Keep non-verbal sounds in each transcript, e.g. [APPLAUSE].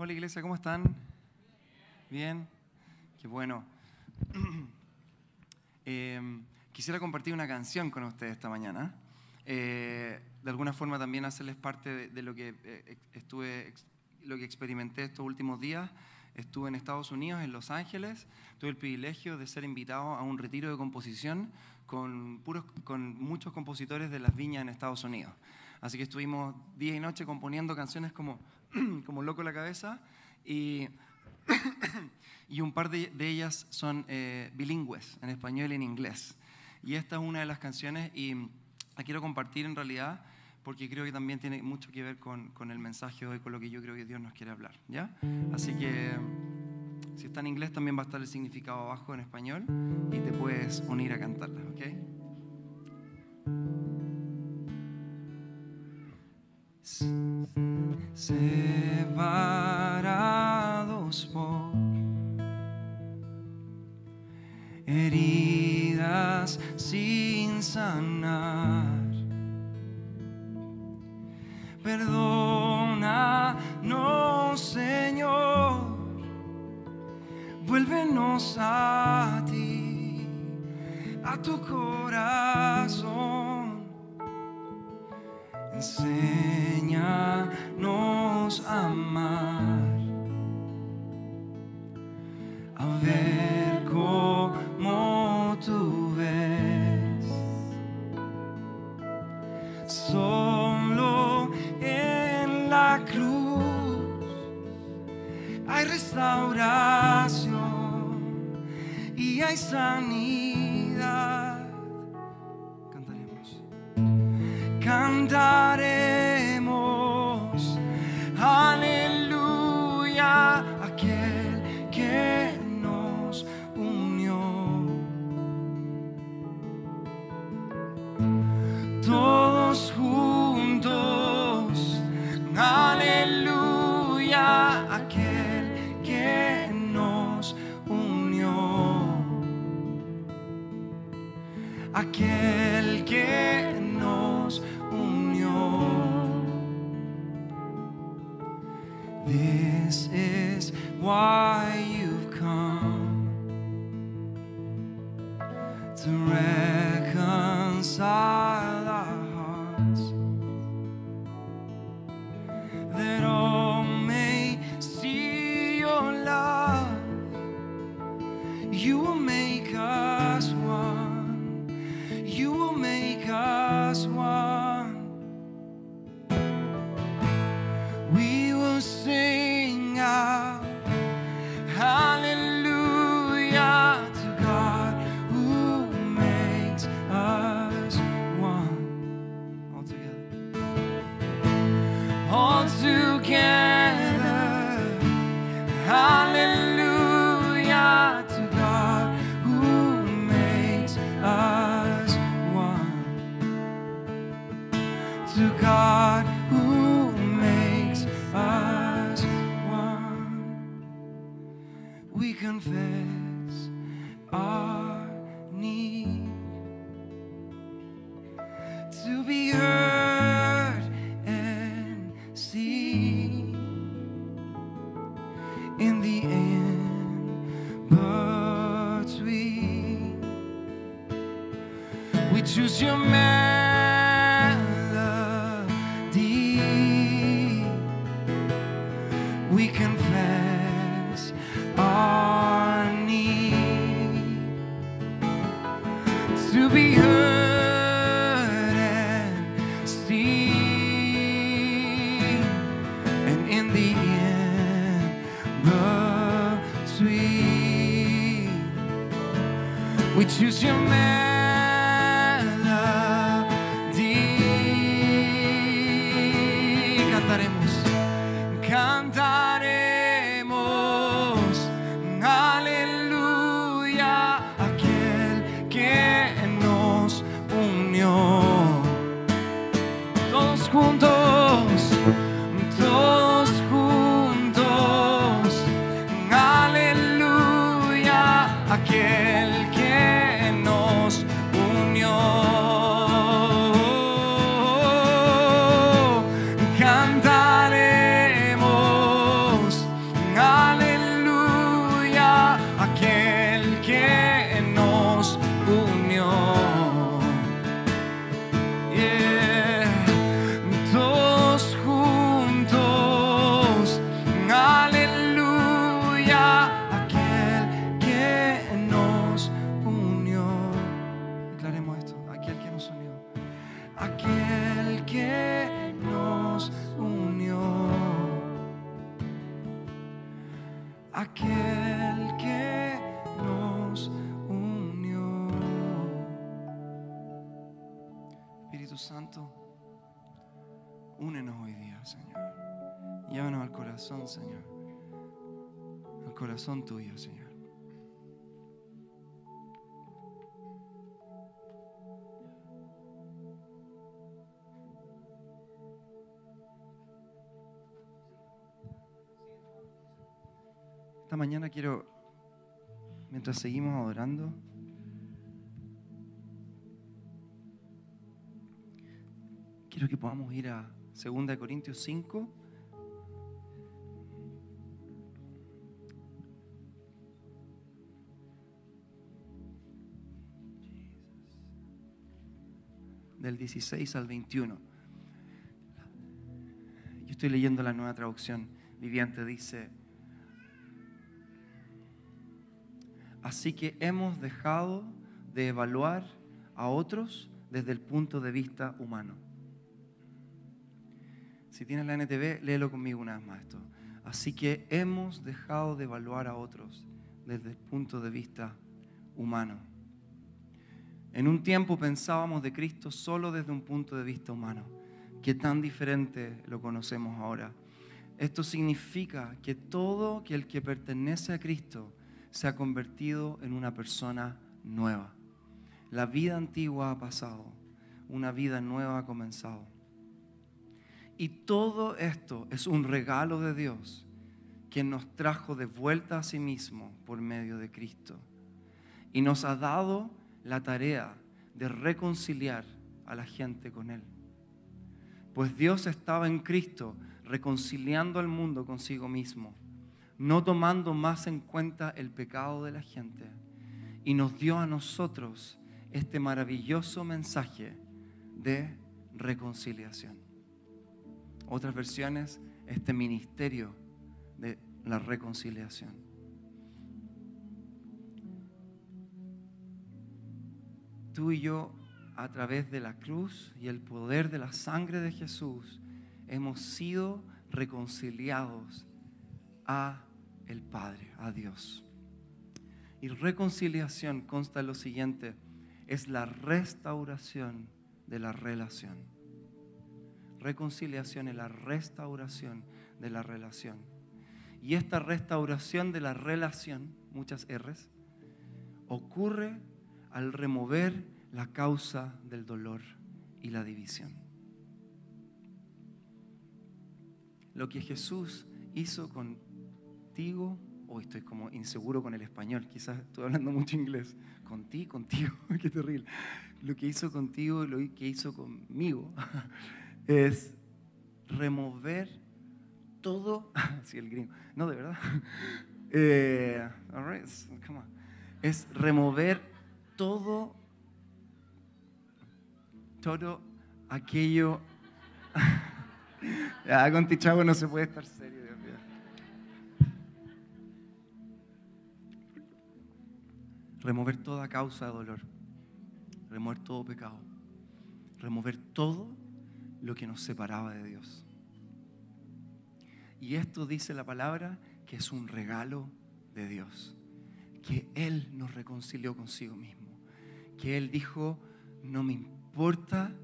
Hola iglesia, ¿cómo están? Bien, qué bueno. Eh, [CLEARS THROAT] quisiera compartir una canción con ustedes esta mañana. Eh, de alguna forma también hacerles parte de, lo que eh, estuve, lo que experimenté estos últimos días. Estuve en Estados Unidos, en Los Ángeles. Tuve el privilegio de ser invitado a un retiro de composición con, puros, con muchos compositores de las viñas en Estados Unidos. Así que estuvimos día y noche componiendo canciones como, [CLEARS THROAT] como loco la cabeza y, [CLEARS THROAT] y un par de, ellas son eh, bilingües, en español y en inglés. Y esta es una de las canciones y la quiero compartir en realidad porque creo que también tiene mucho que ver con, con el mensaje hoy, con lo que yo creo que Dios nos quiere hablar. ¿ya? Así que si está en inglés también va a estar el significado abajo en español y te puedes unir a cantarla. ¿ok? Separados por heridas sin sanar. Perdónanos, Señor, vuélvenos a ti, a tu corazón. Enséñanos We will sing something. Tuyo, Señor. Esta mañana quiero, mientras seguimos adorando, quiero que podamos ir a 2 Corintios 5. Del 16 al 21. Yo estoy leyendo la nueva traducción viviente, dice, Así que hemos dejado de evaluar a otros desde el punto de vista humano. Si tienes la NTV, léelo conmigo una vez más esto. Así que hemos dejado de evaluar a otros desde el punto de vista humano. En un tiempo pensábamos de Cristo solo desde un punto de vista humano. Qué tan diferente lo conocemos ahora. Esto significa que todo el que pertenece a Cristo se ha convertido en una persona nueva. La vida antigua ha pasado, una vida nueva ha comenzado. Y todo esto es un regalo de Dios que nos trajo de vuelta a sí mismo por medio de Cristo. Y nos ha dado la tarea de reconciliar a la gente con Él. Pues Dios estaba en Cristo reconciliando al mundo consigo mismo no tomando más en cuenta el pecado de la gente. Y nos dio a nosotros este maravilloso mensaje de reconciliación. Otras versiones, este ministerio de la reconciliación. Tú y yo, a través de la cruz y el poder de la sangre de Jesús, hemos sido reconciliados a el Padre, a Dios. Y reconciliación consta en lo siguiente, es la restauración de la relación. Reconciliación es la restauración de la relación. Y esta restauración de la relación, muchas R's, ocurre al remover la causa del dolor y la división. Lo que Jesús hizo con contigo, hoy estoy como inseguro con el español, quizás estoy hablando mucho inglés, contigo, contigo, [LAUGHS] qué terrible. Lo que hizo contigo y lo que hizo conmigo [LAUGHS] es remover todo, [LAUGHS] sí, el gringo, no, de verdad, eh, es remover todo, todo aquello, ya [LAUGHS] con Tichago no se puede estar serio. remover toda causa de dolor, remover todo pecado, remover todo lo que nos separaba de Dios. Y esto dice la palabra que es un regalo de Dios, que Él nos reconcilió consigo mismo, que Él dijo, no me importa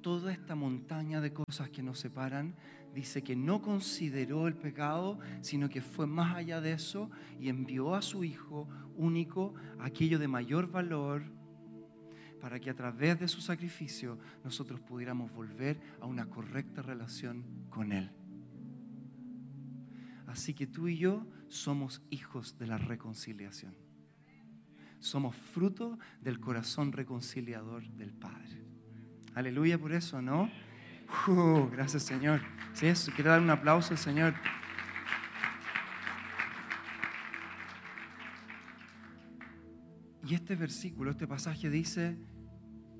toda esta montaña de cosas que nos separan, dice que no consideró el pecado, sino que fue más allá de eso y envió a su Hijo único, aquello de mayor valor, para que a través de su sacrificio nosotros pudiéramos volver a una correcta relación con Él. Así que tú y yo somos hijos de la reconciliación. Somos fruto del corazón reconciliador del Padre. Aleluya por eso, ¿no? Uh, gracias Señor. Sí, eso, quiero dar un aplauso al Señor. Y este versículo, este pasaje dice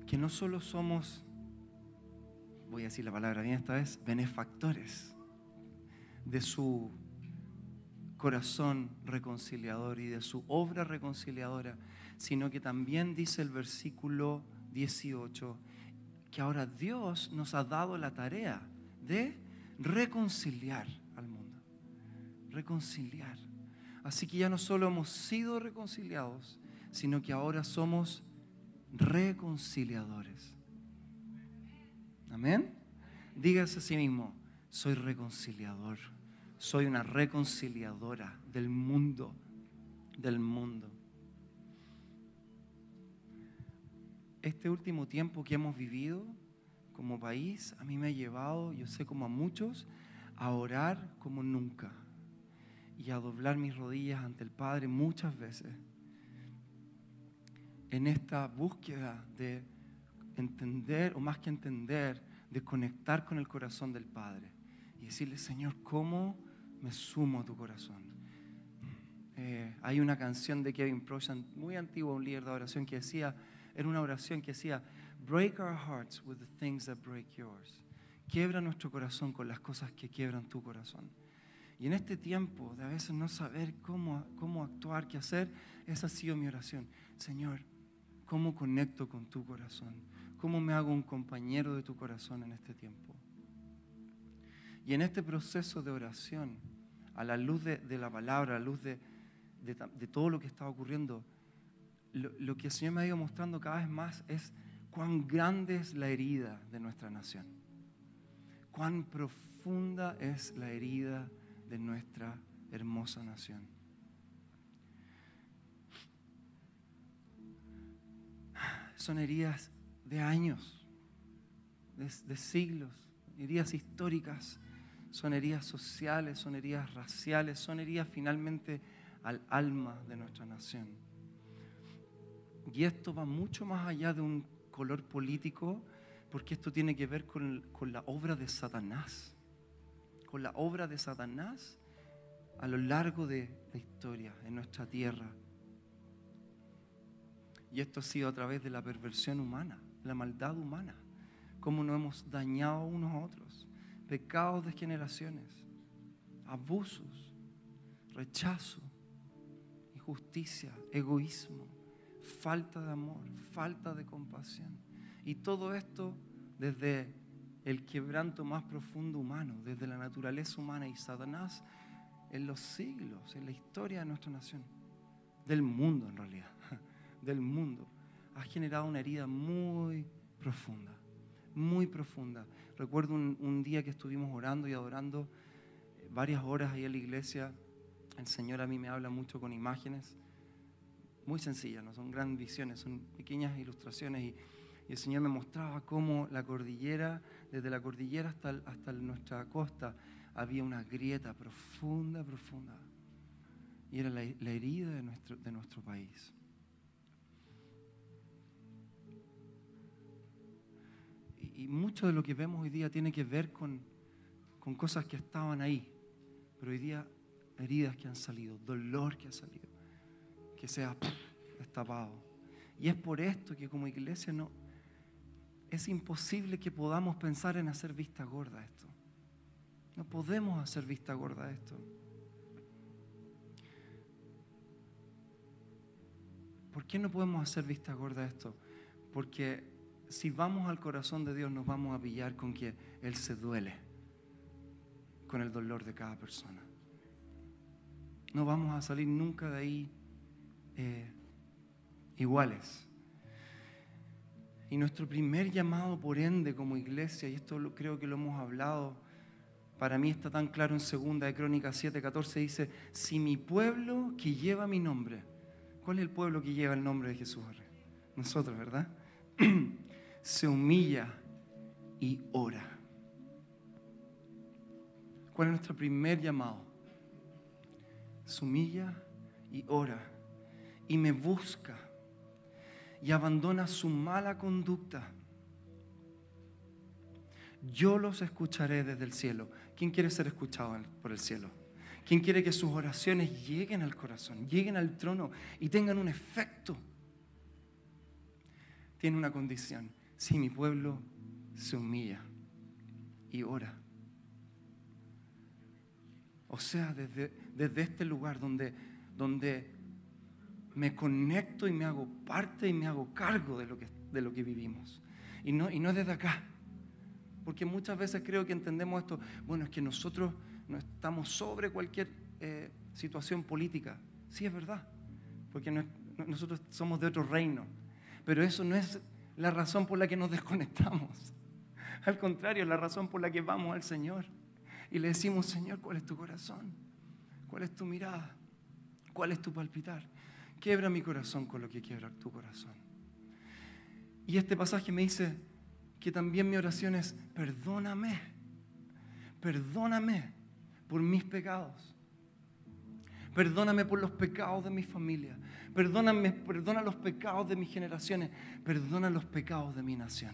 que no solo somos, voy a decir la palabra bien esta vez, benefactores de su corazón reconciliador y de su obra reconciliadora, sino que también dice el versículo 18, que ahora Dios nos ha dado la tarea de reconciliar al mundo. Reconciliar. Así que ya no solo hemos sido reconciliados, sino que ahora somos reconciliadores. Amén. Dígase a sí mismo, soy reconciliador, soy una reconciliadora del mundo, del mundo. Este último tiempo que hemos vivido como país a mí me ha llevado, yo sé como a muchos, a orar como nunca y a doblar mis rodillas ante el Padre muchas veces en esta búsqueda de entender, o más que entender, de conectar con el corazón del Padre y decirle, Señor, ¿cómo me sumo a tu corazón? Eh, hay una canción de Kevin Proshan, muy antigua, un líder de oración, que decía, era una oración que decía, break our hearts with the things that break yours. Quiebra nuestro corazón con las cosas que quiebran tu corazón. Y en este tiempo de a veces no saber cómo, cómo actuar, qué hacer, esa ha sido mi oración. Señor, ¿cómo conecto con tu corazón? ¿Cómo me hago un compañero de tu corazón en este tiempo? Y en este proceso de oración, a la luz de, la palabra, a la luz de, todo lo que está ocurriendo, lo, que el Señor me ha ido mostrando cada vez más es cuán grande es la herida de nuestra nación, cuán profunda es la herida de nuestra hermosa nación. Son heridas de años, de, siglos, heridas históricas, son heridas sociales, son heridas raciales, son heridas finalmente al alma de nuestra nación. Y esto va mucho más allá de un color político, porque esto tiene que ver con, con la obra de Satanás con la obra de Satanás a lo largo de la historia en nuestra tierra. Y esto ha sido a través de la perversión humana, la maldad humana, cómo nos hemos dañado unos a otros, pecados de generaciones, abusos, rechazo, injusticia, egoísmo, falta de amor, falta de compasión. Y todo esto desde el quebranto más profundo humano, desde la naturaleza humana y Satanás en los siglos, en la historia de nuestra nación, del mundo en realidad, [LAUGHS] del mundo, ha generado una herida muy profunda, muy profunda. Recuerdo un, día que estuvimos orando y adorando eh, varias horas ahí en la iglesia, el Señor a mí me habla mucho con imágenes, muy sencillas, no son grandes visiones, son pequeñas ilustraciones y el Señor me mostraba cómo la cordillera, desde la cordillera hasta, hasta nuestra costa, había una grieta profunda, profunda. Y era la, herida de nuestro, de nuestro país. Y, mucho de lo que vemos hoy día tiene que ver con, con cosas que estaban ahí, pero hoy día heridas que han salido, dolor que ha salido, que se ha destapado. Y es por esto que como iglesia no, es imposible que podamos pensar en hacer vista gorda a esto. No podemos hacer vista gorda a esto. ¿Por qué no podemos hacer vista gorda a esto? Porque si vamos al corazón de Dios nos vamos a pillar con que Él se duele con el dolor de cada persona. No vamos a salir nunca de ahí eh, iguales. Y nuestro primer llamado, por ende, como iglesia, y esto creo que lo hemos hablado, para mí está tan claro en 2 de Crónicas 7, 14, dice, si mi pueblo que lleva mi nombre, ¿cuál es el pueblo que lleva el nombre de Jesús? Nosotros, ¿verdad? [CLEARS THROAT] Se humilla y ora. ¿Cuál es nuestro primer llamado? Se humilla y ora. Y me busca y abandona su mala conducta, yo los escucharé desde el cielo. ¿Quién quiere ser escuchado por el cielo? ¿Quién quiere que sus oraciones lleguen al corazón, lleguen al trono y tengan un efecto? Tiene una condición. Si mi pueblo se humilla y ora. O sea, desde, desde este lugar donde, donde me conecto y me hago parte y me hago cargo de lo que, de lo que vivimos. Y no, y no desde acá. Porque muchas veces creo que entendemos esto, bueno, es que nosotros no estamos sobre cualquier eh, situación política. Sí, es verdad, porque nosotros somos de otro reino. Pero eso no es la razón por la que nos desconectamos. Al contrario, la razón por la que vamos al Señor. Y le decimos, Señor, ¿cuál es tu corazón? ¿Cuál es tu mirada? ¿Cuál es tu palpitar? Quiebra mi corazón con lo que quiebra tu corazón. Y este pasaje me dice que también mi oración es, perdóname, perdóname por mis pecados. Perdóname por los pecados de mi familia. Perdona los pecados de mis generaciones. Perdona los pecados de mi nación.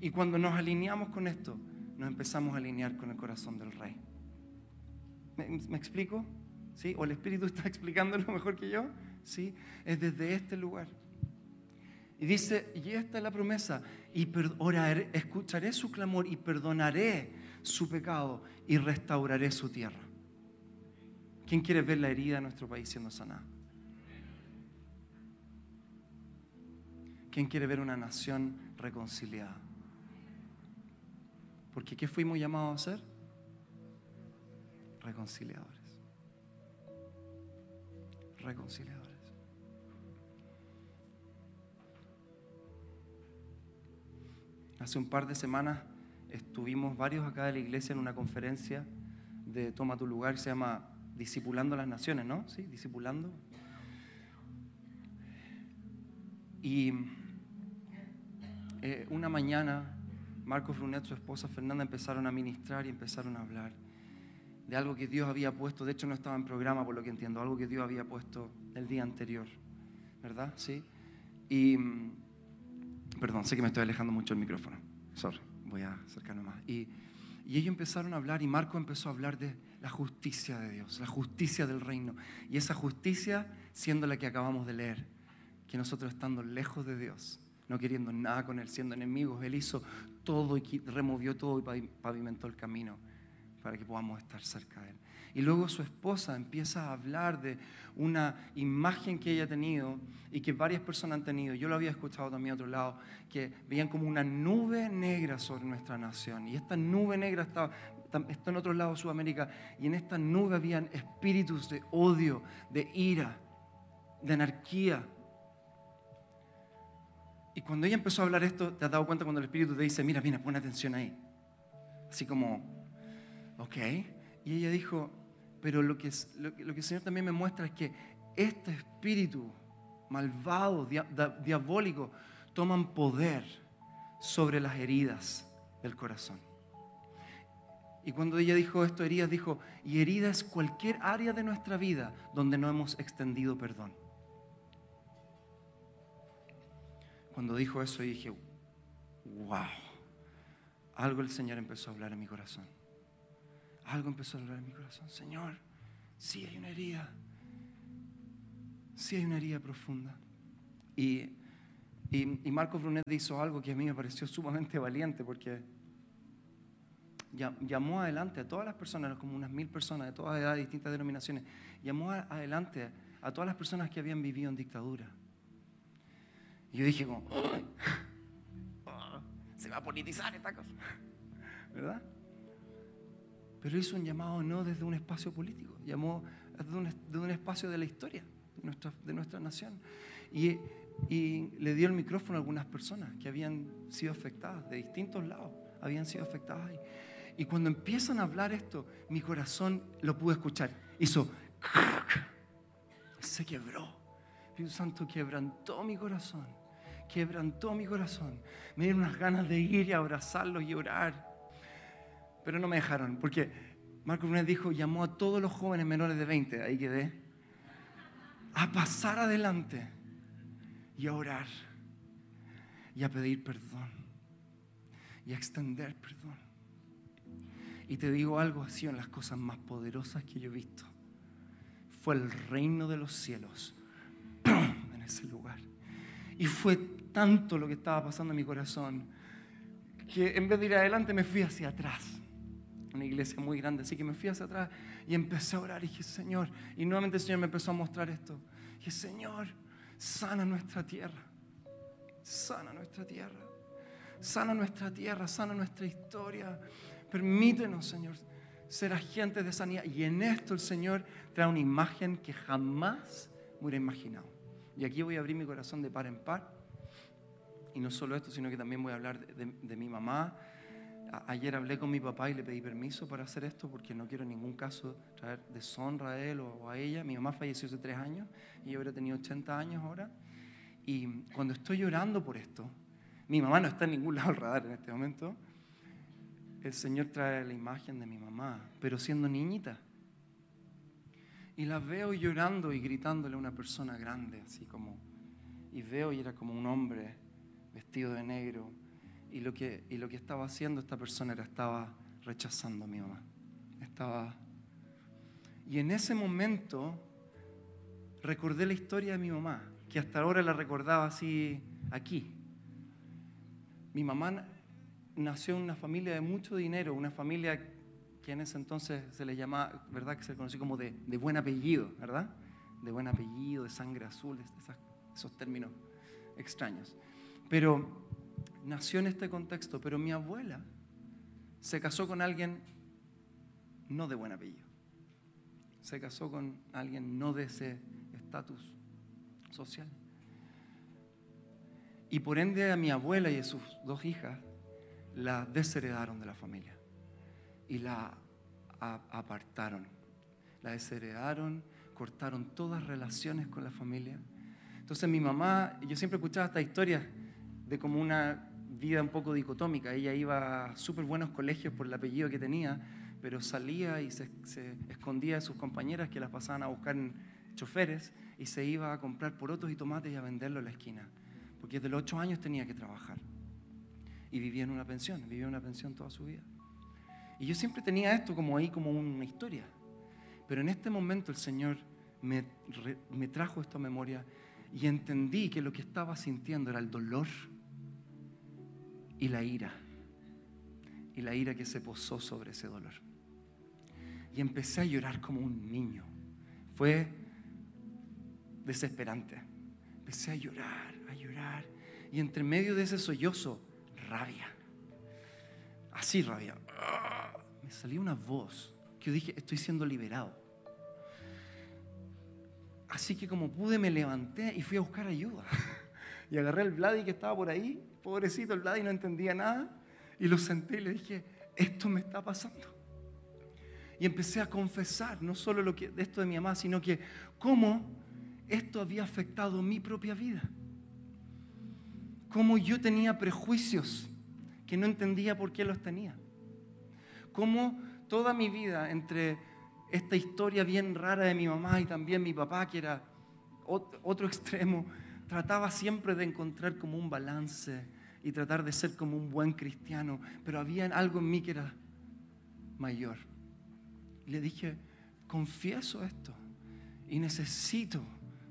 Y cuando nos alineamos con esto, nos empezamos a alinear con el corazón del Rey. ¿Me, explico? ¿Sí? ¿O el Espíritu [LAUGHS] está explicándolo mejor que yo? ¿Sí? Es desde este lugar. Y dice, y esta es la promesa, y escucharé su clamor y perdonaré su pecado y restauraré su tierra. ¿Quién quiere ver la herida de nuestro país siendo sanada? ¿Quién quiere ver una nación reconciliada? Porque ¿qué fuimos llamados a ser? Reconciliadores. Reconciliadores. Hace un par de semanas estuvimos varios acá de la iglesia en una conferencia de Toma tu lugar, se llama Discipulando las Naciones, ¿no? Sí, discipulando. Y eh, una mañana, Marcos Brunet, su esposa Fernanda, empezaron a ministrar y empezaron a hablar de algo que Dios había puesto. De hecho, no estaba en programa, por lo que entiendo, algo que Dios había puesto el día anterior, ¿verdad? Sí. Y, mm, perdón, sé que me estoy alejando mucho del micrófono. Sorry, voy a acercarme más. Y, y ellos empezaron a hablar y Marco empezó a hablar de la justicia de Dios, la justicia del reino. Y esa justicia siendo la que acabamos de leer, que nosotros estando lejos de Dios, no queriendo nada con Él, siendo enemigos, Él hizo todo y removió todo y pavimentó el camino para que podamos estar cerca de Él. Y luego su esposa empieza a hablar de una imagen que ella ha tenido y que varias personas han tenido. Yo lo había escuchado también a otro lado, que veían como una nube negra sobre nuestra nación. Y esta nube negra estaba, está en otro lado de Sudamérica, y en esta nube habían espíritus de odio, de ira, de anarquía. Y cuando ella empezó a hablar esto, te has dado cuenta cuando el Espíritu te dice, mira, mira, pon atención ahí. Así como, ok. Y ella dijo, pero lo que, lo, que el Señor también me muestra es que este espíritu malvado, diabólico, toman poder sobre las heridas del corazón. Y cuando ella dijo esto, heridas, dijo, y herida es cualquier área de nuestra vida donde no hemos extendido perdón. Cuando dijo eso, dije, wow, algo el Señor empezó a hablar en mi corazón. Algo empezó a hablar en mi corazón. Señor, sí hay una herida. Sí hay una herida profunda. Y, y, y Marco Brunet hizo algo que a mí me pareció sumamente valiente porque llamó adelante a todas las personas, como unas mil personas de todas edades, distintas denominaciones, llamó adelante a todas las personas que habían vivido en dictadura. Y yo dije como, se va a politizar esta cosa, ¿verdad? Pero hizo un llamado no desde un espacio político, llamó desde un, un espacio de la historia de nuestra, de nuestra nación. Y, y le dio el micrófono a algunas personas que habían sido afectadas de distintos lados, habían sido afectadas. Y cuando empiezan a hablar esto, mi corazón lo pude escuchar. Hizo, [LAUGHS] se quebró. Espíritu Santo quebrantó mi corazón. Quebrantó mi corazón. Me dieron unas ganas de ir y abrazarlos y orar. Pero no me dejaron, porque Marco Brunet dijo, llamó a todos los jóvenes menores de 20, ahí quedé, a pasar adelante y a orar y a pedir perdón y a extender perdón. Y te digo algo, así en las cosas más poderosas que yo he visto. Fue el reino de los cielos [CLEARS THROAT] en ese lugar. Y fue tanto lo que estaba pasando en mi corazón que en vez de ir adelante me fui hacia atrás. Una iglesia muy grande, así que me fui hacia atrás y empecé a orar y dije, Señor, y nuevamente el Señor me empezó a mostrar esto. Dije, Señor, sana nuestra tierra, sana nuestra tierra, sana nuestra tierra, sana nuestra historia, Permítenos, Señor, ser agentes de sanidad. Y en esto el Señor trae una imagen que jamás me hubiera imaginado. Y aquí voy a abrir mi corazón de par en par. Y no solo esto, sino que también voy a hablar de, mi mamá. ayer hablé con mi papá y le pedí permiso para hacer esto porque no quiero en ningún caso traer deshonra a él o a ella. Mi mamá falleció hace tres años y yo hubiera tenido 80 años ahora. Y cuando estoy llorando por esto, mi mamá no está en ningún lado del radar en este momento, el Señor trae la imagen de mi mamá, pero siendo niñita. Y la veo llorando y gritándole a una persona grande, así como, y veo y era como un hombre vestido de negro. Y lo que, y lo que estaba haciendo esta persona era, estaba rechazando a mi mamá. Estaba... Y en ese momento recordé la historia de mi mamá, que hasta ahora la recordaba así aquí. Mi mamá nació en una familia de mucho dinero, una familia que en ese entonces se le llamaba, ¿verdad? Que se conoció como de, buen apellido, ¿verdad? De buen apellido, de sangre azul, esos términos extraños. Pero nació en este contexto, pero mi abuela se casó con alguien no de buen apellido. Se casó con alguien no de ese estatus social. Y por ende a mi abuela y a sus dos hijas la desheredaron de la familia y la apartaron. La desheredaron, cortaron todas relaciones con la familia. Entonces mi mamá, yo siempre escuchaba esta historia de como una vida un poco dicotómica. Ella iba a súper buenos colegios por el apellido que tenía, pero salía y se, escondía de sus compañeras que las pasaban a buscar en choferes y se iba a comprar porotos y tomates y a venderlo en la esquina. Porque desde los ocho años tenía que trabajar y vivía en una pensión, vivía en una pensión toda su vida. Y yo siempre tenía esto como ahí, como una historia. Pero en este momento el Señor me, me trajo esta memoria y entendí que lo que estaba sintiendo era el dolor y la ira. Y la ira que se posó sobre ese dolor. Y empecé a llorar como un niño. Fue desesperante. Empecé a llorar, a llorar. Y entre medio de ese sollozo rabia. Así rabia. Me salió una voz que yo dije, estoy siendo liberado. Así que como pude me levanté y fui a buscar ayuda. [LAUGHS] Y agarré el Vladi que estaba por ahí, pobrecito el Vladi no entendía nada, y lo senté y le dije, esto me está pasando. Y empecé a confesar no solo lo que, esto de mi mamá, sino que cómo esto había afectado mi propia vida cómo yo tenía prejuicios que no entendía por qué los tenía. Cómo toda mi vida, entre esta historia bien rara de mi mamá y también mi papá, que era otro [LAUGHS] extremo, trataba siempre de encontrar como un balance y tratar de ser como un buen cristiano, pero había algo en mí que era mayor. le dije, confieso esto y necesito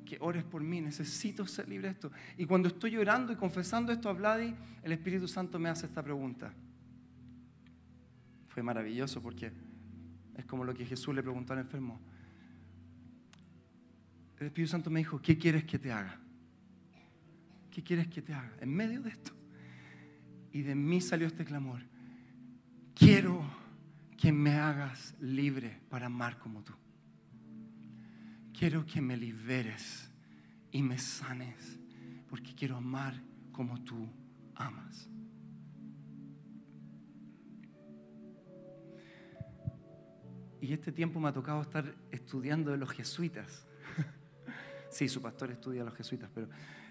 que ores por mí, necesito ser libre de esto. Y cuando estoy llorando y confesando esto a Vladi, el Espíritu Santo me hace esta pregunta. Fue maravilloso porque es como lo que Jesús le preguntó al enfermo. El Espíritu Santo me dijo, ¿qué quieres que te haga? ¿Qué quieres que te haga? En medio de esto. Y de mí salió este clamor. Quiero que me hagas libre para amar como tú quiero que me liberes y me sanes, porque quiero amar como tú amas. Y este tiempo me ha tocado estar estudiando de los jesuitas. [LAUGHS] sí, su pastor estudia a los jesuitas, pero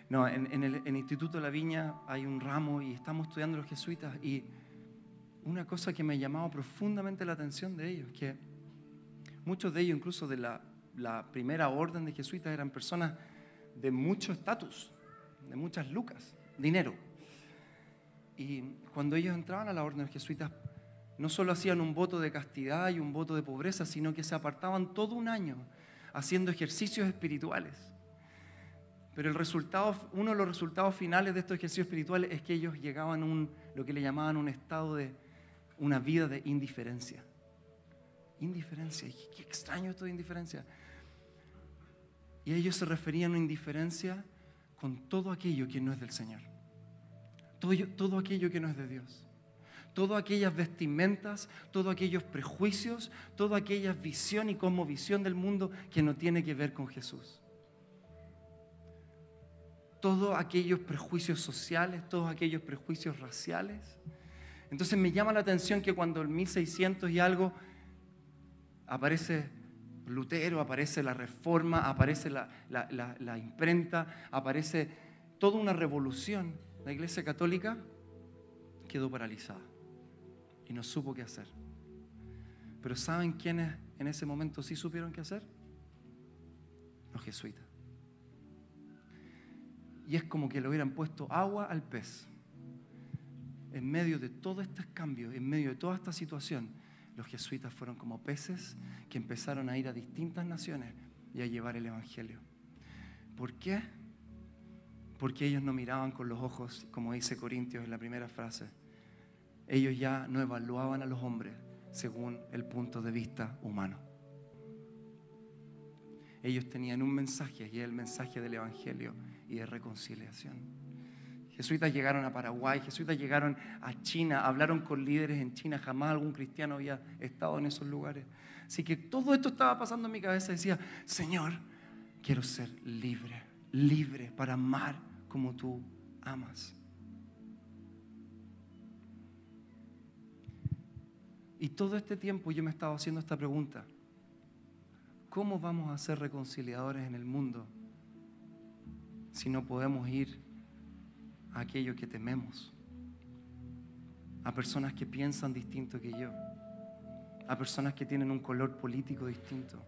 no, en, el, Instituto de la Viña hay un ramo y estamos estudiando los jesuitas y una cosa que me ha llamado profundamente la atención de ellos, que muchos de ellos, incluso de la la primera orden de jesuitas eran personas de mucho estatus, de muchas lucas, dinero. Y cuando ellos entraban a la orden de jesuitas, no solo hacían un voto de castidad y un voto de pobreza, sino que se apartaban todo un año haciendo ejercicios espirituales. Pero el resultado, uno de los resultados finales de estos ejercicios espirituales es que ellos llegaban a un, lo que le llamaban un estado de una vida de indiferencia. Indiferencia, qué extraño esto de indiferencia. Y ellos se referían a indiferencia con todo aquello que no es del Señor. Todo, todo aquello que no es de Dios. todas aquellas vestimentas, todos aquellos prejuicios, toda aquella visión y cosmovisión del mundo que no tiene que ver con Jesús. Todos aquellos prejuicios sociales, todos aquellos prejuicios raciales. Entonces me llama la atención que cuando en 1600 y algo aparece Lutero, aparece la reforma, aparece la, la imprenta, aparece toda una revolución, la Iglesia Católica quedó paralizada y no supo qué hacer. Pero ¿saben quiénes en ese momento sí supieron qué hacer? Los jesuitas. Y es como que le hubieran puesto agua al pez. En medio de todos estos cambios, en medio de toda esta situación, los jesuitas fueron como peces que empezaron a ir a distintas naciones y a llevar el Evangelio. ¿Por qué? Porque ellos no miraban con los ojos, como dice Corintios en la primera frase. Ellos ya no evaluaban a los hombres según el punto de vista humano. Ellos tenían un mensaje y es el mensaje del Evangelio y de reconciliación. Jesuitas llegaron a Paraguay, jesuitas llegaron a China, hablaron con líderes en China, jamás algún cristiano había estado en esos lugares. Así que todo esto estaba pasando en mi cabeza. Decía, Señor, quiero ser libre, libre para amar como tú amas. Y todo este tiempo yo me estaba haciendo esta pregunta. ¿Cómo vamos a ser reconciliadores en el mundo si no podemos ir a aquello que tememos? A personas que piensan distinto que yo. A personas que tienen un color político distinto.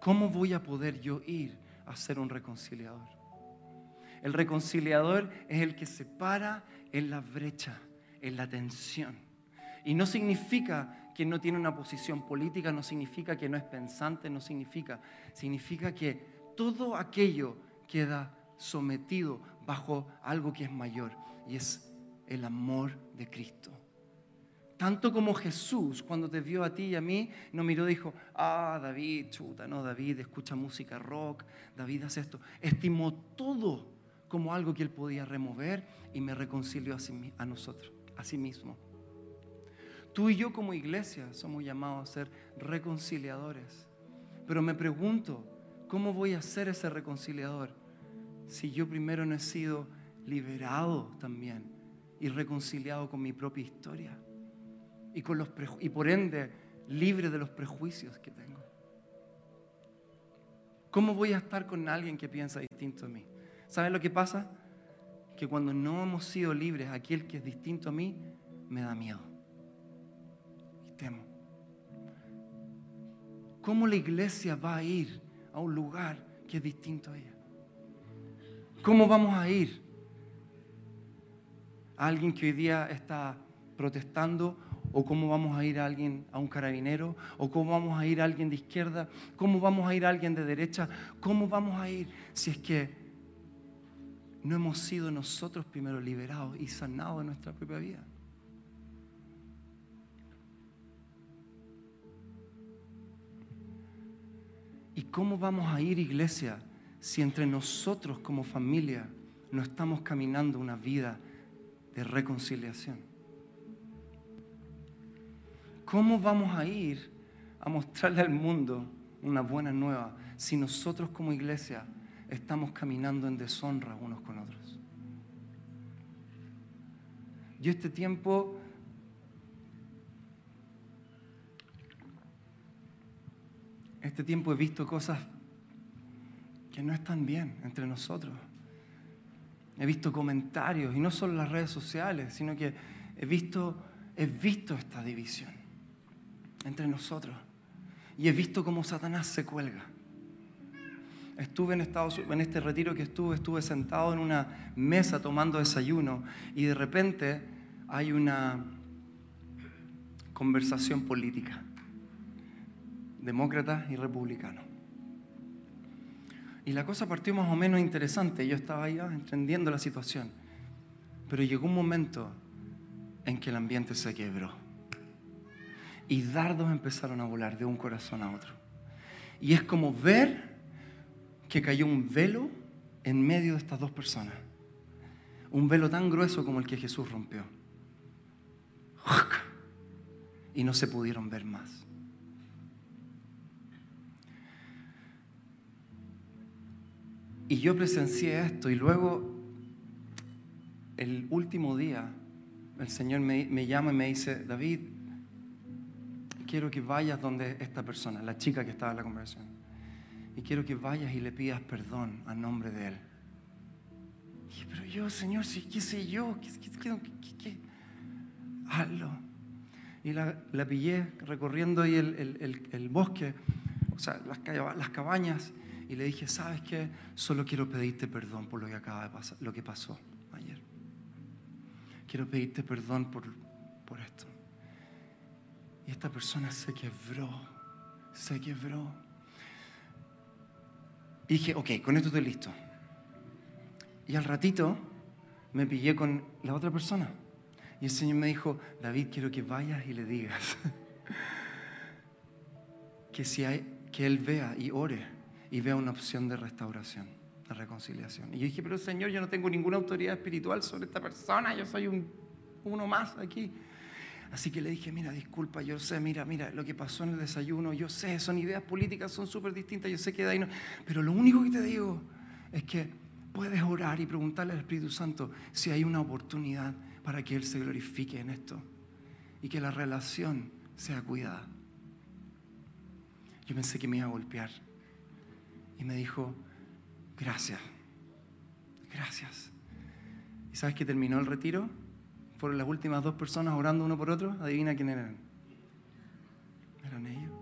¿Cómo voy a poder yo ir a ser un reconciliador? El reconciliador es el que se para en la brecha, en la tensión y no significa que no tiene una posición política, no significa que no es pensante, no significa. Significa que todo aquello queda sometido bajo algo que es mayor y es el amor de Cristo. Tanto como Jesús, cuando te vio a ti y a mí, no miró y dijo, ah, David, chuta, no, David escucha música rock, David hace esto. Estimó todo como algo que él podía remover y me reconcilió a, a nosotros, a sí mismo. Tú y yo como iglesia somos llamados a ser reconciliadores. Pero me pregunto, ¿cómo voy a ser ese reconciliador si yo primero no he sido liberado también y reconciliado con mi propia historia? Y, con los y por ende libre de los prejuicios que tengo. ¿Cómo voy a estar con alguien que piensa distinto a mí? ¿Sabes lo que pasa? Que cuando no hemos sido libres, aquel que es distinto a mí me da miedo. ¿Cómo la iglesia va a ir a un lugar que es distinto a ella? ¿Cómo vamos a ir a alguien que hoy día está protestando? ¿O cómo vamos a ir a alguien, a un carabinero? ¿O cómo vamos a ir a alguien de izquierda? ¿Cómo vamos a ir a alguien de derecha? ¿Cómo vamos a ir si es que no hemos sido nosotros primero liberados y sanados de nuestra propia vida? ¿Y cómo vamos a ir, iglesia, si entre nosotros como familia no estamos caminando una vida de reconciliación? ¿Cómo vamos a ir a mostrarle al mundo una buena nueva si nosotros como iglesia estamos caminando en deshonra unos con otros? Yo este tiempo este tiempo he visto cosas que no están bien entre nosotros. He visto comentarios, y no solo en las redes sociales, sino que he visto, he visto esta división entre nosotros. Y he visto cómo Satanás se cuelga. Estuve en, Estados, en este retiro que estuve, estuve sentado en una mesa tomando desayuno y de repente hay una conversación política demócratas y republicanos. Y la cosa partió más o menos interesante. Yo estaba ahí entendiendo la situación. Pero llegó un momento en que el ambiente se quebró. Y dardos empezaron a volar de un corazón a otro. Y es como ver que cayó un velo en medio de estas dos personas. Un velo tan grueso como el que Jesús rompió. y no se pudieron ver más. Y yo presencié esto y luego, el último día, el Señor me, me llama y me dice, David, quiero que vayas donde esta persona, la chica que estaba en la conversación, y quiero que vayas y le pidas perdón a nombre de Él. Y dije, pero yo, Señor, ¿qué sé yo? ¿Qué, qué, qué, qué Hazlo. Y la, la, pillé recorriendo ahí el, el, el, bosque, o sea, las, las cabañas, y le dije, ¿sabes qué? Solo quiero pedirte perdón por lo que acaba de pasar, lo que pasó ayer. Quiero pedirte perdón por, por esto. Y esta persona se quebró, se quebró. Dije, ok, con esto estoy listo. Y al ratito me pillé con la otra persona. Y el Señor me dijo, David, quiero que vayas y le digas [LAUGHS] que, si que Él vea y ore y vea una opción de restauración, de reconciliación. Y yo dije, pero Señor, yo no tengo ninguna autoridad espiritual sobre esta persona, yo soy un, uno más aquí. Así que le dije, mira, disculpa, yo sé, mira, mira, lo que pasó en el desayuno, yo sé, son ideas políticas, son súper distintas, yo sé que de ahí no... Pero lo único que te digo es que puedes orar y preguntarle al Espíritu Santo si hay una oportunidad para que Él se glorifique en esto y que la relación sea cuidada. Yo pensé que me iba a golpear y me dijo, gracias, gracias. ¿Y sabes que terminó el retiro? Fueron las últimas dos personas orando uno por otro. Adivina quién eran. Eran ellos.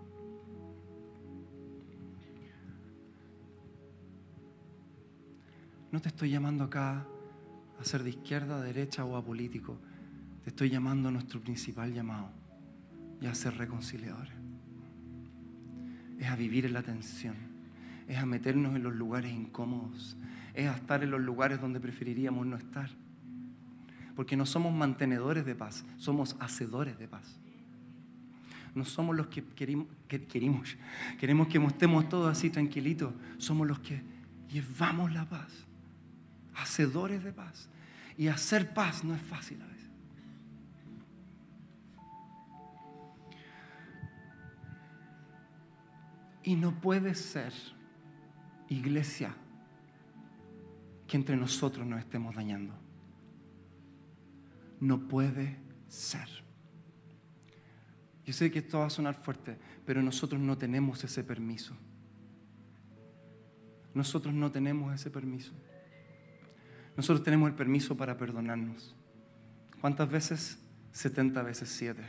No te estoy llamando acá a ser de izquierda, a derecha o a político. Te estoy llamando a nuestro principal llamado y a ser reconciliadores. Es a vivir en la tensión, es a meternos en los lugares incómodos, es a estar en los lugares donde preferiríamos no estar. Porque no somos mantenedores de paz, somos hacedores de paz. No somos los que queremos, que queremos, queremos que estemos todos así tranquilitos, somos los que llevamos la paz hacedores de paz. Y hacer paz no es fácil a veces. Y no puede ser, iglesia, que entre nosotros nos estemos dañando. No puede ser. Yo sé que esto va a sonar fuerte, pero nosotros no tenemos ese permiso. Nosotros no tenemos ese permiso. Nosotros tenemos el permiso para perdonarnos. ¿Cuántas veces? 70 veces 7.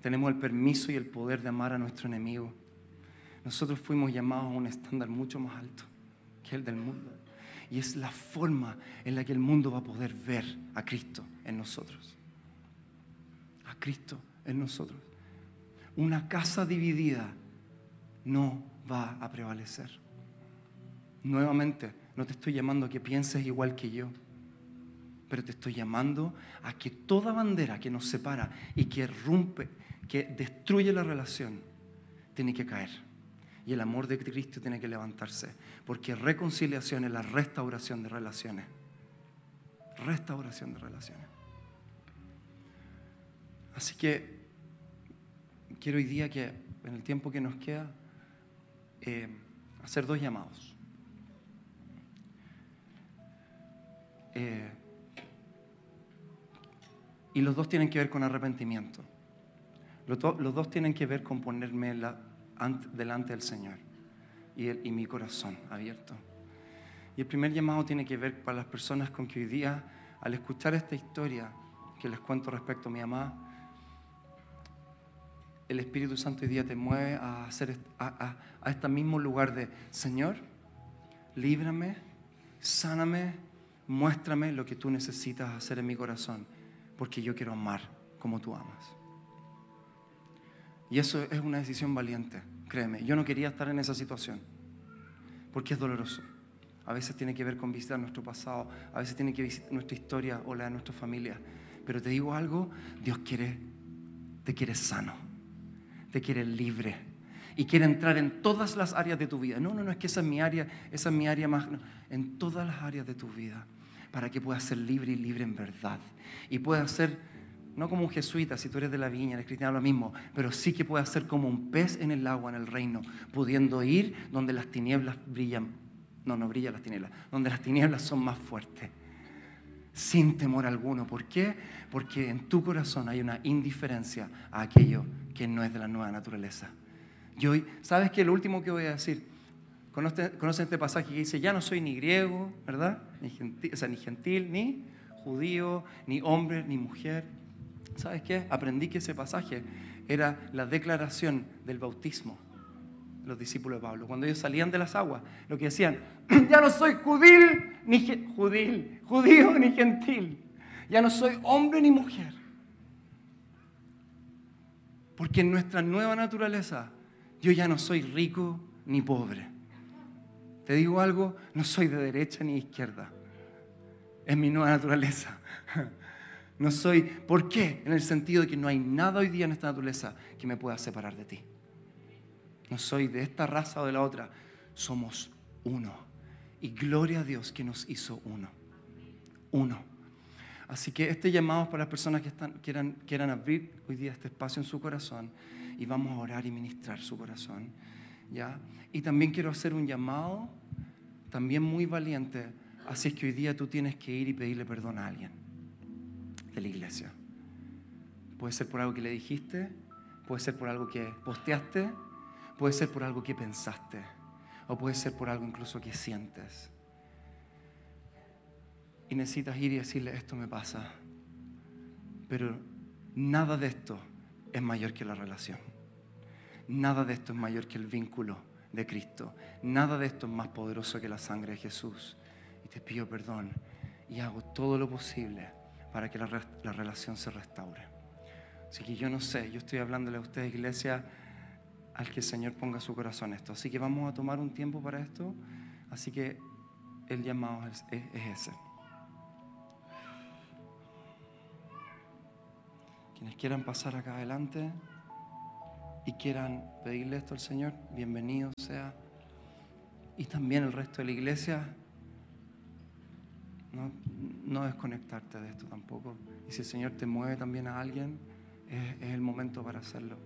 Tenemos el permiso y el poder de amar a nuestro enemigo. Nosotros fuimos llamados a un estándar mucho más alto que el del mundo. Y es la forma en la que el mundo va a poder ver a Cristo en nosotros. A Cristo en nosotros. Una casa dividida no va a prevalecer. Nuevamente, no te estoy llamando a que pienses igual que yo, pero te estoy llamando a que toda bandera que nos separa y que rompe, que destruye la relación, tiene que caer. Y el amor de Cristo tiene que levantarse, porque reconciliación es la restauración de relaciones. Restauración de relaciones. Así que quiero hoy día que en el tiempo que nos queda, eh, hacer dos llamados. Eh, y los dos tienen que ver con arrepentimiento. Los, dos tienen que ver con ponerme delante del Señor y, y mi corazón abierto. Y el primer llamado tiene que ver para las personas con que hoy día, al escuchar esta historia que les cuento respecto a mi mamá, el Espíritu Santo hoy día te mueve a, hacer, a, a este mismo lugar de, Señor, líbrame, sáname, muéstrame lo que tú necesitas hacer en mi corazón, porque yo quiero amar como tú amas. Y eso es una decisión valiente, créeme. Yo no quería estar en esa situación, porque es doloroso. A veces tiene que ver con visitar nuestro pasado, a veces tiene que visitar nuestra historia o la de nuestra familia. Pero te digo algo, Dios quiere, te quiere sano, te quiere libre y quiere entrar en todas las áreas de tu vida. No, no, no, es que esa es mi área, esa es mi área más, en todas las áreas de tu vida, para que puedas ser libre y libre en verdad. Y puedas ser no como un jesuita, si tú eres de la viña, eres cristiano, lo mismo, pero sí que puedas ser como un pez en el agua, en el reino, pudiendo ir donde las tinieblas brillan, no, no brillan las tinieblas, donde las tinieblas son más fuertes, sin temor alguno. ¿Por qué? Porque en tu corazón hay una indiferencia a aquello que no es de la nueva naturaleza. Y hoy, ¿sabes qué? Lo último que voy a decir, ¿conocen este pasaje que dice, ya no soy ni griego, ¿verdad? Ni gentil, o sea, ni gentil, ni judío, ni hombre, ni mujer ¿Sabes qué? Aprendí que ese pasaje era la declaración del bautismo de los discípulos de Pablo. Cuando ellos salían de las aguas, lo que decían, [CLEARS THROAT] ya no soy judío ni judío, judío ni gentil. Ya no soy hombre ni mujer. Porque en nuestra nueva naturaleza yo ya no soy rico ni pobre. Te digo algo, no soy de derecha ni izquierda. Es mi nueva naturaleza. [LAUGHS] No soy, ¿por qué? En el sentido de que no hay nada hoy día en esta naturaleza que me pueda separar de ti. No soy de esta raza o de la otra. Somos uno. Y gloria a Dios que nos hizo uno. Uno. Así que este llamado es para las personas que están, quieran, quieran abrir hoy día este espacio en su corazón y vamos a orar y ministrar su corazón. ¿ya? Y también quiero hacer un llamado, también muy valiente, así es que hoy día tú tienes que ir y pedirle perdón a alguien de la iglesia. Puede ser por algo que le dijiste, puede ser por algo que posteaste, puede ser por algo que pensaste, o puede ser por algo incluso que sientes. Y necesitas ir y decirle, esto me pasa. Pero nada de esto es mayor que la relación. Nada de esto es mayor que el vínculo de Cristo. Nada de esto es más poderoso que la sangre de Jesús. Y te pido perdón y hago todo lo posible para que la, relación se restaure. Así que yo no sé, yo estoy hablándole a ustedes, iglesia, al que el Señor ponga su corazón esto. Así que vamos a tomar un tiempo para esto. Así que el llamado es, ese. Quienes quieran pasar acá adelante y quieran pedirle esto al Señor, bienvenido sea. Y también el resto de la iglesia, no, no desconectarte de esto tampoco. Y si el Señor te mueve también a alguien, es, el momento para hacerlo.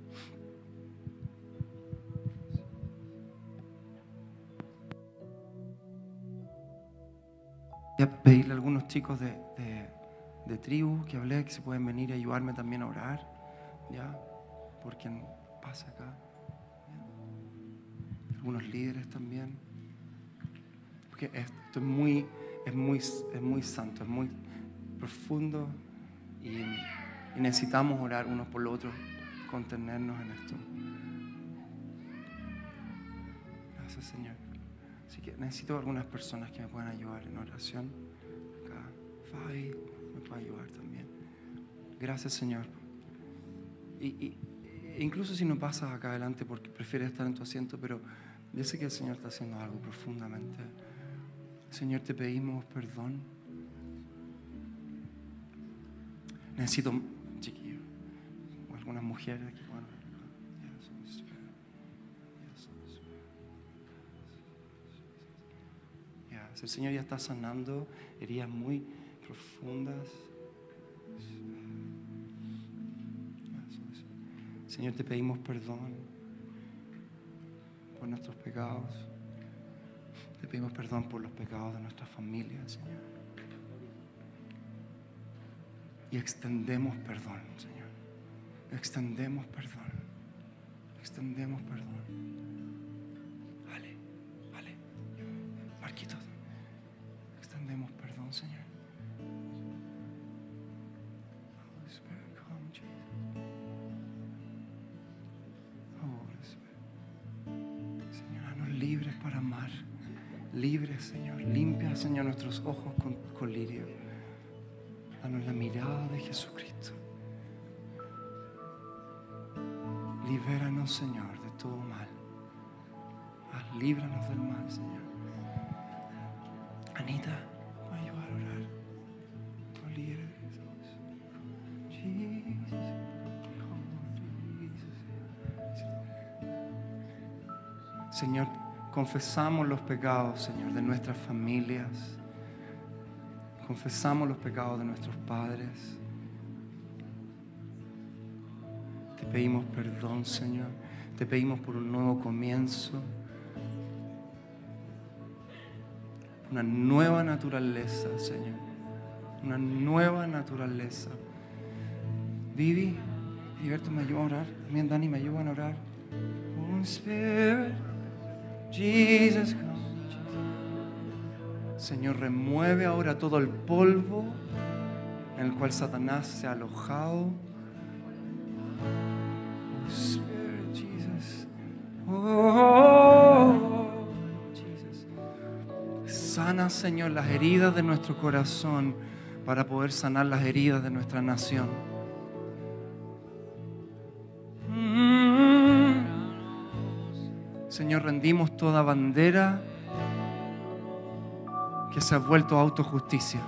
Voy a pedirle a algunos chicos de, de, tribu que hablé que se pueden venir y ayudarme también a orar, ¿ya? Por quien pasa acá. Algunos líderes también. Porque esto es muy es muy, es muy santo, es muy profundo y, necesitamos orar unos por los otros, contenernos en esto. Gracias Señor. Así que necesito algunas personas que me puedan ayudar en oración. Acá, Fabi me puede ayudar también. Gracias Señor. Y, incluso si no pasas acá adelante porque prefieres estar en tu asiento, pero yo sé que el Señor está haciendo algo profundamente Señor, te pedimos perdón. Necesito, chiquillo, algunas mujeres aquí. El Señor ya está sanando heridas muy profundas. Señor, te pedimos perdón por nuestros pecados. Te pedimos perdón por los pecados de nuestra familia, Señor. Y extendemos perdón, Señor. Extendemos perdón. Extendemos perdón. Vale, vale. Marquitos. Extendemos perdón, Señor. Libre, Señor. Limpia, Señor, nuestros ojos con, lirio. Danos la mirada de Jesucristo. Libéranos, Señor, de todo mal. líbranos del mal, Señor. Anita, a ayudar a orar. Señor, Confesamos los pecados, Señor, de nuestras familias. Confesamos los pecados de nuestros padres. Te pedimos perdón, Señor. Te pedimos por un nuevo comienzo. Una nueva naturaleza, Señor. Una nueva naturaleza. Vivi, Heriberto me ayuda a orar. También Dani me ayudan a orar. Holy Spirit, Jesus, come. Señor, remueve ahora todo el polvo en el cual Satanás se ha alojado. Oh, Spirit, Jesus. Oh, Jesus. Sana, Señor, las heridas de nuestro corazón para poder sanar las heridas de nuestra nación. Señor, rendimos toda bandera que se ha vuelto autojusticia.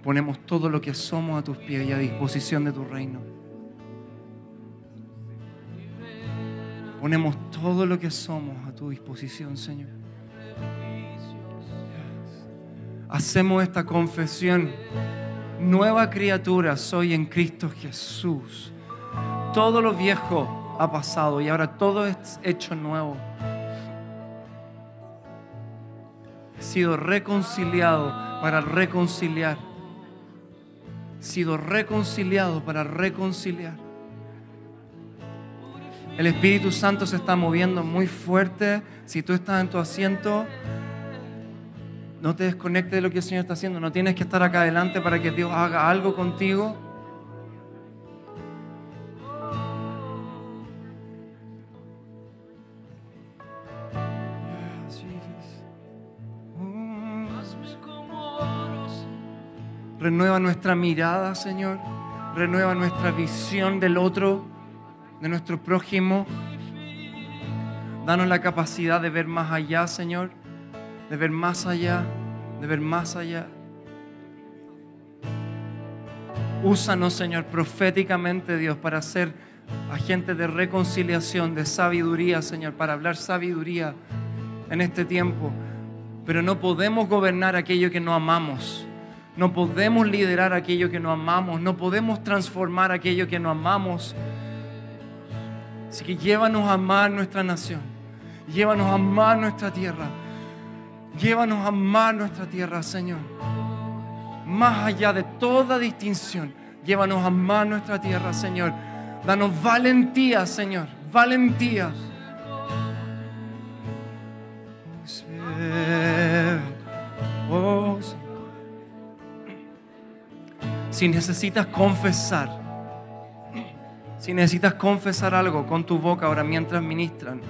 Ponemos todo lo que somos a tus pies y a disposición de tu reino. Ponemos todo lo que somos a tu disposición, Señor. Hacemos esta confesión. Nueva criatura soy en Cristo Jesús. Todo lo viejo ha pasado y ahora todo es hecho nuevo. He sido reconciliado para reconciliar. He sido reconciliado para reconciliar. El Espíritu Santo se está moviendo muy fuerte. Si tú estás en tu asiento, no te desconectes de lo que el Señor está haciendo. No tienes que estar acá adelante para que Dios haga algo contigo. Renueva nuestra mirada, Señor. Renueva nuestra visión del otro, de nuestro prójimo. Danos la capacidad de ver más allá, Señor. De ver más allá, de ver más allá. Úsanos, Señor, proféticamente, Dios, para ser agentes de reconciliación, de sabiduría, Señor, para hablar sabiduría en este tiempo. Pero no podemos gobernar aquello que no amamos. No podemos liderar aquello que no amamos. No podemos transformar aquello que no amamos. Así que llévanos a amar nuestra nación. Llévanos a amar nuestra tierra. Llévanos a amar nuestra tierra, Señor. Más allá de toda distinción. Llévanos a amar nuestra tierra, Señor. Danos valentía, Señor. Valentía. Si necesitas confesar, si necesitas confesar algo con tu boca ahora mientras ministran,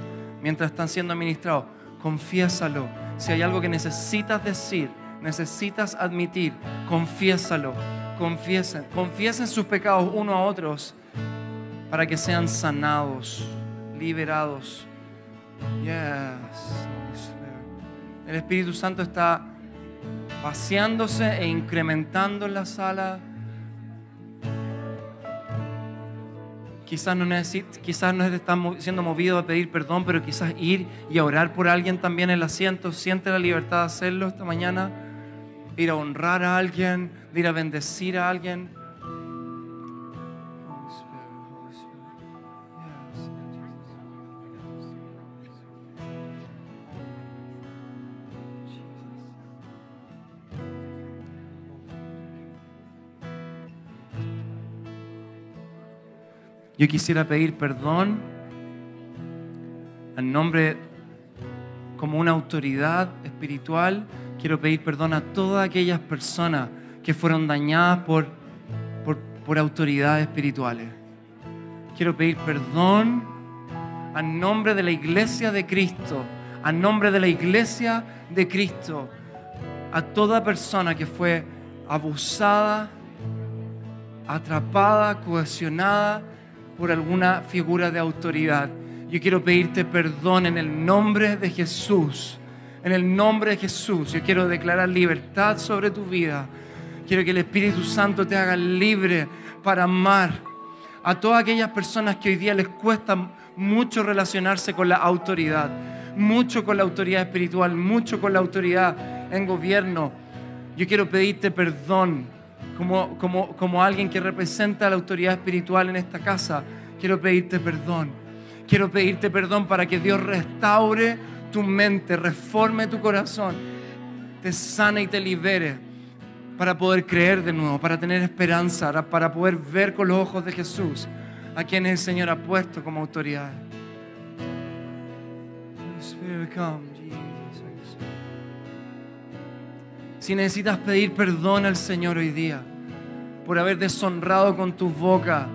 mientras están siendo ministrados, confiésalo. Si hay algo que necesitas decir, necesitas admitir, confiésalo. Confiesen, confiesen sus pecados uno a otros para que sean sanados, liberados. Yes. El Espíritu Santo está paseándose e incrementando en la sala. Quizás no, necesit, quizás no siendo movido a pedir perdón, pero quizás ir y a orar por alguien también en el asiento. Siente la libertad de hacerlo esta mañana. Ir a honrar a alguien, de ir a bendecir a alguien. Yo quisiera pedir perdón en nombre como una autoridad espiritual. Quiero pedir perdón a todas aquellas personas que fueron dañadas por, por, por autoridades espirituales. Quiero pedir perdón a nombre de la iglesia de Cristo, a nombre de la iglesia de Cristo, a toda persona que fue abusada, atrapada, cohesionada por alguna figura de autoridad. Yo quiero pedirte perdón en el nombre de Jesús. En el nombre de Jesús. Yo quiero declarar libertad sobre tu vida. Quiero que el Espíritu Santo te haga libre para amar a todas aquellas personas que hoy día les cuesta mucho relacionarse con la autoridad, mucho con la autoridad espiritual, mucho con la autoridad en gobierno. Yo quiero pedirte perdón como, como, como alguien que representa la autoridad espiritual en esta casa, quiero pedirte perdón. Quiero pedirte perdón para que Dios restaure tu mente, reforme tu corazón, te sane y te libere para poder creer de nuevo, para tener esperanza, para poder ver con los ojos de Jesús a quien el Señor ha puesto como autoridad. Si necesitas pedir perdón al Señor hoy día por haber deshonrado con tu boca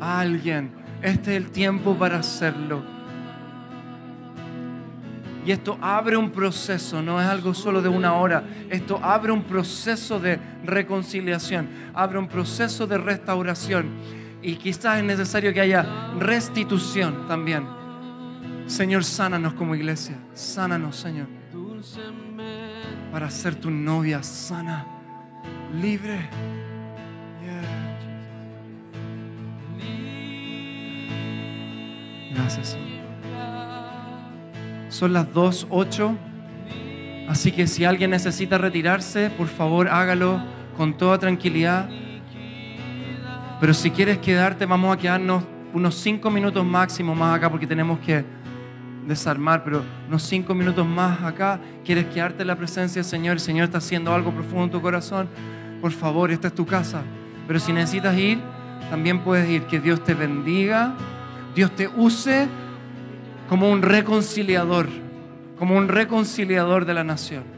a alguien, este es el tiempo para hacerlo. Y esto abre un proceso, no es algo solo de una hora. Esto abre un proceso de reconciliación, abre un proceso de restauración. Y quizás es necesario que haya restitución también. Señor, sánanos como iglesia. Sánanos, Señor. Para ser tu novia sana, libre. Gracias, Señor. Son las 2.08. Así que si alguien necesita retirarse, por favor hágalo con toda tranquilidad. Pero si quieres quedarte, vamos a quedarnos unos 5 minutos máximo más acá porque tenemos que desarmar, pero unos 5 minutos más acá. ¿Quieres quedarte en la presencia del Señor? El Señor está haciendo algo profundo en tu corazón. Por favor, esta es tu casa. Pero si necesitas ir, también puedes ir. Que Dios te bendiga. Dios te use como un reconciliador, como un reconciliador de la nación.